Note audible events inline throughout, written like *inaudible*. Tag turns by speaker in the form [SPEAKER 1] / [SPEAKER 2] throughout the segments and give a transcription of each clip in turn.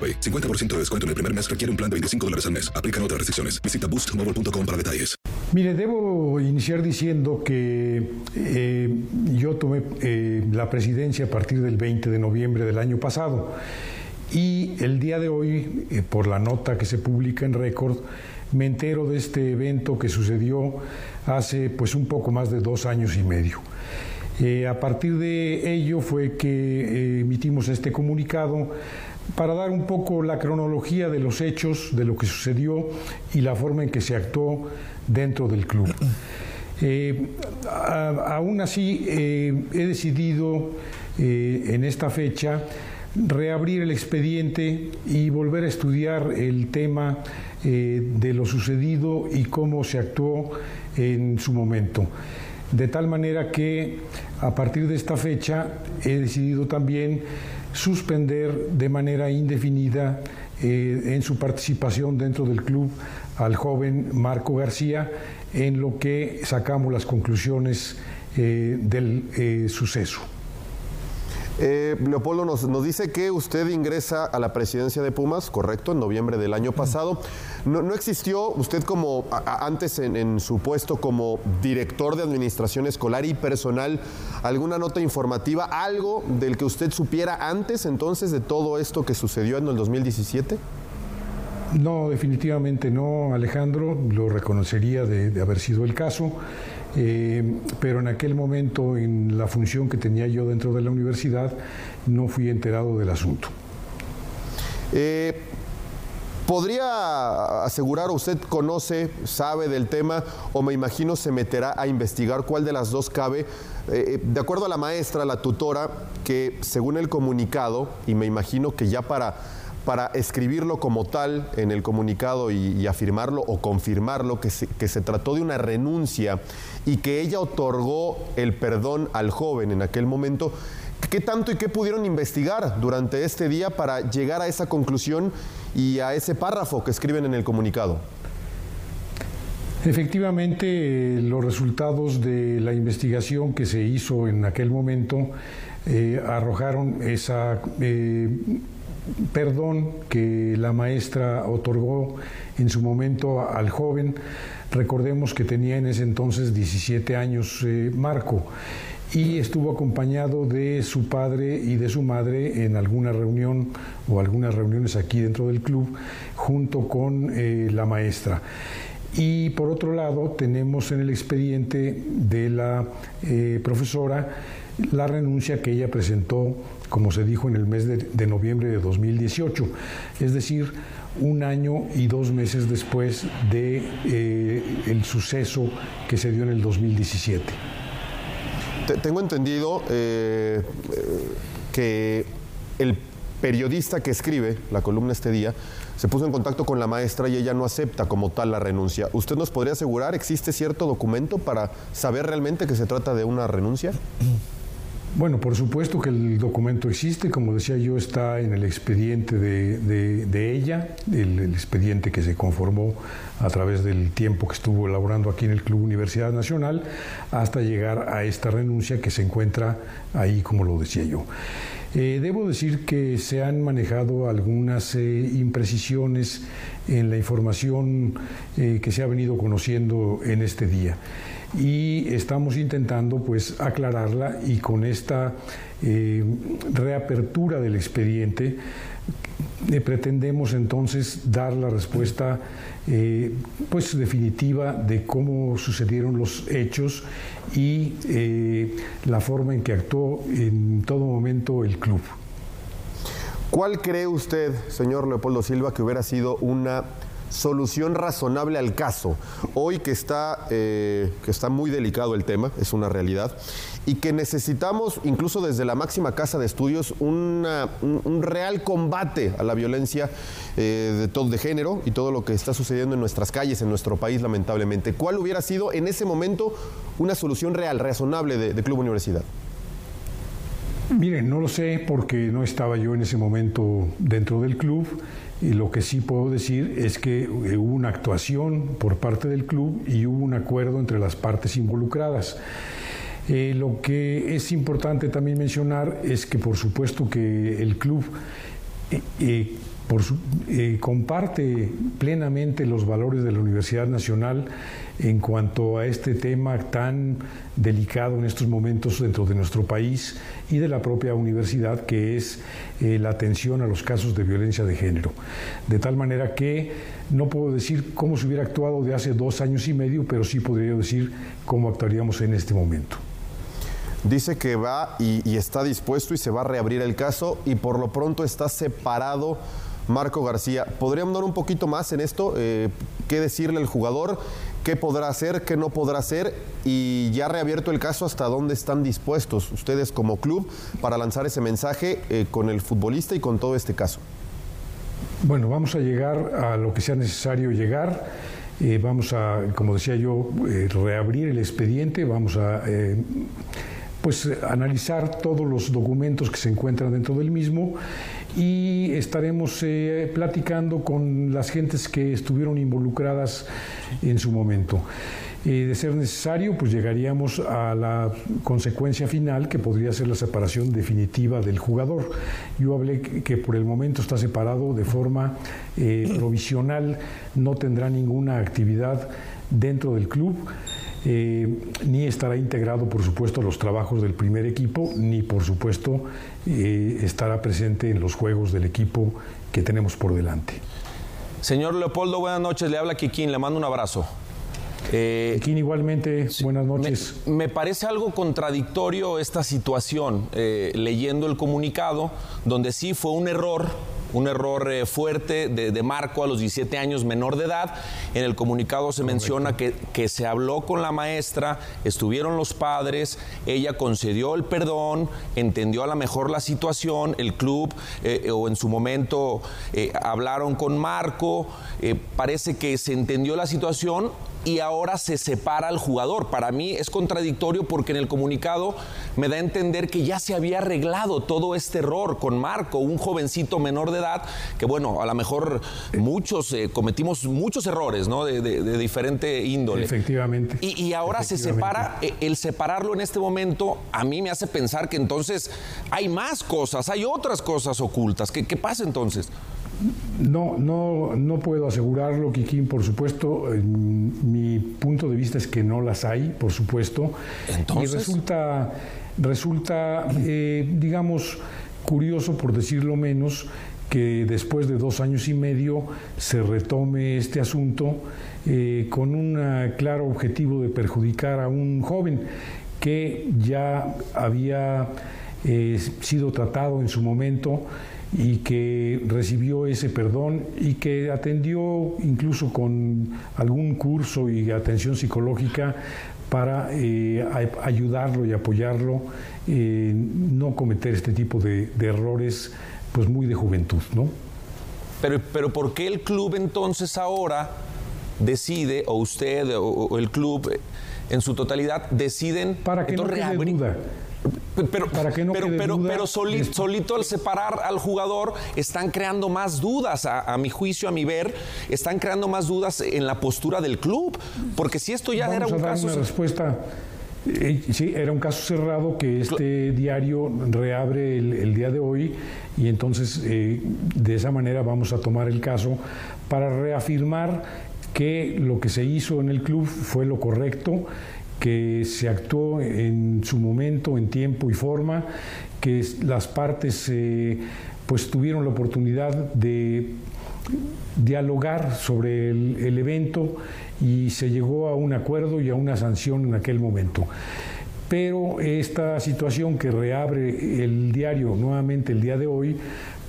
[SPEAKER 1] AroPay. 50% de descuento en el primer mes requiere un plan de 25 dólares al mes. Aplican otras restricciones. Visita boostmobile.com para detalles.
[SPEAKER 2] Mire, debo iniciar diciendo que eh, yo tomé eh, la presidencia a partir del 20 de noviembre del año pasado y el día de hoy, eh, por la nota que se publica en Récord, me entero de este evento que sucedió hace pues un poco más de dos años y medio. A partir de ello fue que emitimos este comunicado para dar un poco la cronología de los hechos, de lo que sucedió y la forma en que se actuó dentro del club. *clears throat* Eh, aún así, eh, he decidido eh, en esta fecha reabrir el expediente y volver a estudiar el tema de lo sucedido y cómo se actuó en su momento. De tal manera que a partir de esta fecha he decidido también suspender de manera indefinida eh, en su participación dentro del club al joven Marco García, en lo que sacamos las conclusiones eh, del eh, suceso.
[SPEAKER 3] Leopoldo nos, dice que usted ingresa a la presidencia de Pumas, correcto, en noviembre del año pasado. No, existió usted como antes en, su puesto como director de administración escolar y personal, alguna nota informativa, algo del que usted supiera antes entonces de todo esto que sucedió en el 2017?
[SPEAKER 2] No, definitivamente no, Alejandro, lo reconocería de haber sido el caso. Eh, pero en aquel momento, en la función que tenía yo dentro de la universidad, no fui enterado del asunto.
[SPEAKER 3] Eh, ¿Podría asegurar, usted conoce, sabe del tema o me imagino se meterá a investigar cuál de las dos cabe? Eh, de acuerdo a la maestra, la tutora, que según el comunicado, y me imagino que ya para para escribirlo como tal en el comunicado y, afirmarlo o confirmarlo, que se, que se, trató de una renuncia y que ella otorgó el perdón al joven en aquel momento. ¿Qué tanto y qué pudieron investigar durante este día para llegar a esa conclusión y a ese párrafo que escriben en el comunicado?
[SPEAKER 2] Efectivamente, los resultados de la investigación que se hizo en aquel momento eh, arrojaron esa eh, perdón que la maestra otorgó en su momento al joven. Recordemos que tenía en ese entonces 17 años eh, Marco y estuvo acompañado de su padre y de su madre en alguna reunión o algunas reuniones aquí dentro del club junto con eh, la maestra. Y por otro lado tenemos en el expediente de la eh, profesora la renuncia que ella presentó, como se dijo, en el mes de, de noviembre de 2018, es decir, un año y dos meses después de eh, el suceso que se dio en el 2017.
[SPEAKER 3] Tengo entendido eh, que el periodista que escribe la columna este día se puso en contacto con la maestra y ella no acepta como tal la renuncia. ¿Usted nos podría asegurar, existe cierto documento para saber realmente que se trata de una renuncia? *clears throat*
[SPEAKER 2] Bueno, por supuesto que el documento existe, como decía yo, está en el expediente de, ella, el, expediente que se conformó a través del tiempo que estuvo elaborando aquí en el Club Universidad Nacional, hasta llegar a esta renuncia que se encuentra ahí, como lo decía yo. Eh, debo decir que se han manejado algunas eh, imprecisiones en la información eh, que se ha venido conociendo en este día y estamos intentando pues aclararla y con esta eh, reapertura del expediente eh, pretendemos entonces dar la respuesta eh, pues definitiva de cómo sucedieron los hechos y la forma en que actuó en todo momento el club.
[SPEAKER 3] ¿Cuál cree usted, señor Leopoldo Silva, que hubiera sido una solución razonable al caso. Hoy que está, eh, que está muy delicado el tema, es una realidad, y que necesitamos, incluso desde la máxima casa de estudios, un, real combate a la violencia eh, de, todo, de género y todo lo que está sucediendo en nuestras calles, en nuestro país, lamentablemente. ¿Cuál hubiera sido en ese momento una solución real, razonable de Club Universidad?
[SPEAKER 2] Miren, no lo sé porque no estaba yo en ese momento dentro del club y lo que sí puedo decir es que hubo una actuación por parte del club y hubo un acuerdo entre las partes involucradas. Eh, lo que es importante también mencionar es que por supuesto que el club eh, eh, eh, comparte plenamente los valores de la Universidad Nacional en cuanto a este tema tan delicado en estos momentos dentro de nuestro país y de la propia universidad, que es eh, la atención a los casos de violencia de género. De tal manera que no puedo decir cómo se hubiera actuado de hace dos años y medio, pero sí podría decir cómo actuaríamos en este momento
[SPEAKER 3] dice que va y, está dispuesto y se va a reabrir el caso y por lo pronto está separado Marco García. ¿Podríamos dar un poquito más en esto? Eh, ¿Qué decirle al jugador? ¿Qué podrá hacer? ¿Qué no podrá hacer? Y ya reabierto el caso, ¿hasta dónde están dispuestos ustedes como club para lanzar ese mensaje eh, con el futbolista y con todo este caso?
[SPEAKER 2] Bueno, vamos a llegar a lo que sea necesario llegar. Eh, vamos a, como decía yo, reabrir el expediente, vamos a pues analizar todos los documentos que se encuentran dentro del mismo y estaremos eh, platicando con las gentes que estuvieron involucradas en su momento. Eh, de ser necesario, pues llegaríamos a la consecuencia final que podría ser la separación definitiva del jugador. Yo hablé que, por el momento está separado de forma eh, provisional, no tendrá ninguna actividad dentro del club. Eh, ni estará integrado, por supuesto, a los trabajos del primer equipo, ni, por supuesto, eh, estará presente en los juegos del equipo que tenemos por delante.
[SPEAKER 4] Señor Leopoldo, buenas noches. Le habla Kikín, le mando un abrazo.
[SPEAKER 2] Eh, Kikín, igualmente, buenas noches.
[SPEAKER 4] Me, parece algo contradictorio esta situación, leyendo el comunicado, donde sí fue un error un error eh, fuerte de, Marco a los 17 años menor de edad. En el comunicado se menciona que, que, se habló con la maestra, estuvieron los padres, ella concedió el perdón, entendió a lo mejor la situación, el club eh, o en su momento eh, hablaron con Marco, parece que se entendió la situación y ahora se separa al jugador. Para mí es contradictorio porque en el comunicado me da a entender que ya se había arreglado todo este error con Marco, un jovencito menor de edad, que bueno, a lo mejor muchos eh, cometimos muchos errores, ¿no? De, diferente índole.
[SPEAKER 2] Efectivamente.
[SPEAKER 4] Y, ahora se separa, eh, el separarlo en este momento a mí me hace pensar que entonces hay más cosas, hay otras cosas ocultas. ¿Qué, qué pasa entonces?
[SPEAKER 2] No, no, no puedo asegurarlo, Kikín, por supuesto. Mi punto de vista es que no las hay, por supuesto.
[SPEAKER 4] Entonces.
[SPEAKER 2] Y resulta, resulta eh, digamos, curioso, por decirlo menos, que después de dos años y medio se retome este asunto eh, con un claro objetivo de perjudicar a un joven que ya había eh, sido tratado en su momento y que recibió ese perdón y que atendió incluso con algún curso y atención psicológica para eh, ayudarlo y apoyarlo en no cometer este tipo de, errores pues muy de juventud, ¿no?
[SPEAKER 4] Pero, pero ¿por qué el club entonces ahora decide, o usted o, o el club eh, en su totalidad, deciden
[SPEAKER 2] Para que no quede duda.
[SPEAKER 4] Pero,
[SPEAKER 2] Para que no
[SPEAKER 4] pero, pero,
[SPEAKER 2] duda,
[SPEAKER 4] pero soli-
[SPEAKER 2] es-
[SPEAKER 4] solito al separar al jugador están creando más dudas, a, a mi juicio, a mi ver, están creando más dudas en la postura del club. Porque si esto ya
[SPEAKER 2] Vamos
[SPEAKER 4] era
[SPEAKER 2] a
[SPEAKER 4] un
[SPEAKER 2] dar
[SPEAKER 4] caso...
[SPEAKER 2] una respuesta. Eh, sí, era un caso cerrado que este diario reabre el, el día de hoy y entonces eh, de esa manera vamos a tomar el caso para reafirmar que lo que se hizo en el club fue lo correcto, que se actuó en su momento, en tiempo y forma, que las partes eh, pues tuvieron la oportunidad de dialogar sobre el, el evento y se llegó a un acuerdo y a una sanción en aquel momento. Pero esta situación que reabre el diario nuevamente el día de hoy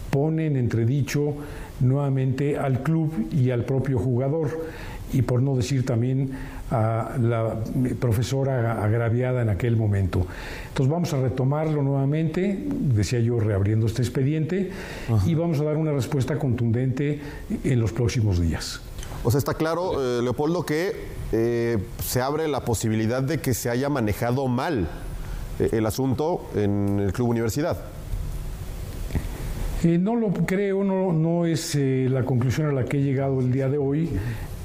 [SPEAKER 2] pone en entredicho nuevamente al club y al propio jugador y por no decir también a la profesora agraviada en aquel momento. Entonces vamos a retomarlo nuevamente, decía yo, reabriendo este expediente y vamos a dar una respuesta contundente en los próximos días.
[SPEAKER 3] O sea, está claro, eh, Leopoldo, que eh, se abre la posibilidad de que se haya manejado mal eh, el asunto en el Club Universidad.
[SPEAKER 2] Eh, no lo creo, no, no es eh, la conclusión a la que he llegado el día de hoy,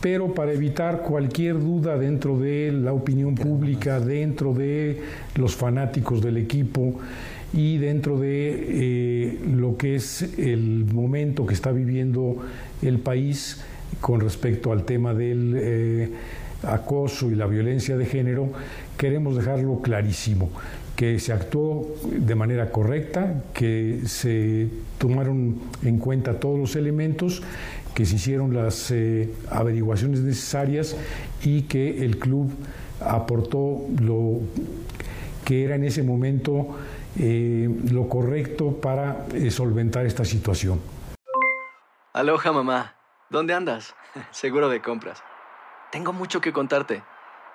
[SPEAKER 2] pero para evitar cualquier duda dentro de la opinión pública, dentro de los fanáticos del equipo y dentro de eh, lo que es el momento que está viviendo el país con respecto al tema del eh, acoso y la violencia de género, queremos dejarlo clarísimo que se actuó de manera correcta, que se tomaron en cuenta todos los elementos, que se hicieron las eh, averiguaciones necesarias y que el club aportó lo que era en ese momento eh, lo correcto para eh, solventar esta situación.
[SPEAKER 5] Aloha mamá, ¿dónde andas? *laughs* Seguro de compras. Tengo mucho que contarte.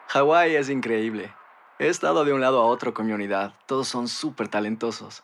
[SPEAKER 5] Hawái es increíble. He estado de un lado a otro con mi unidad. Todos son súper talentosos.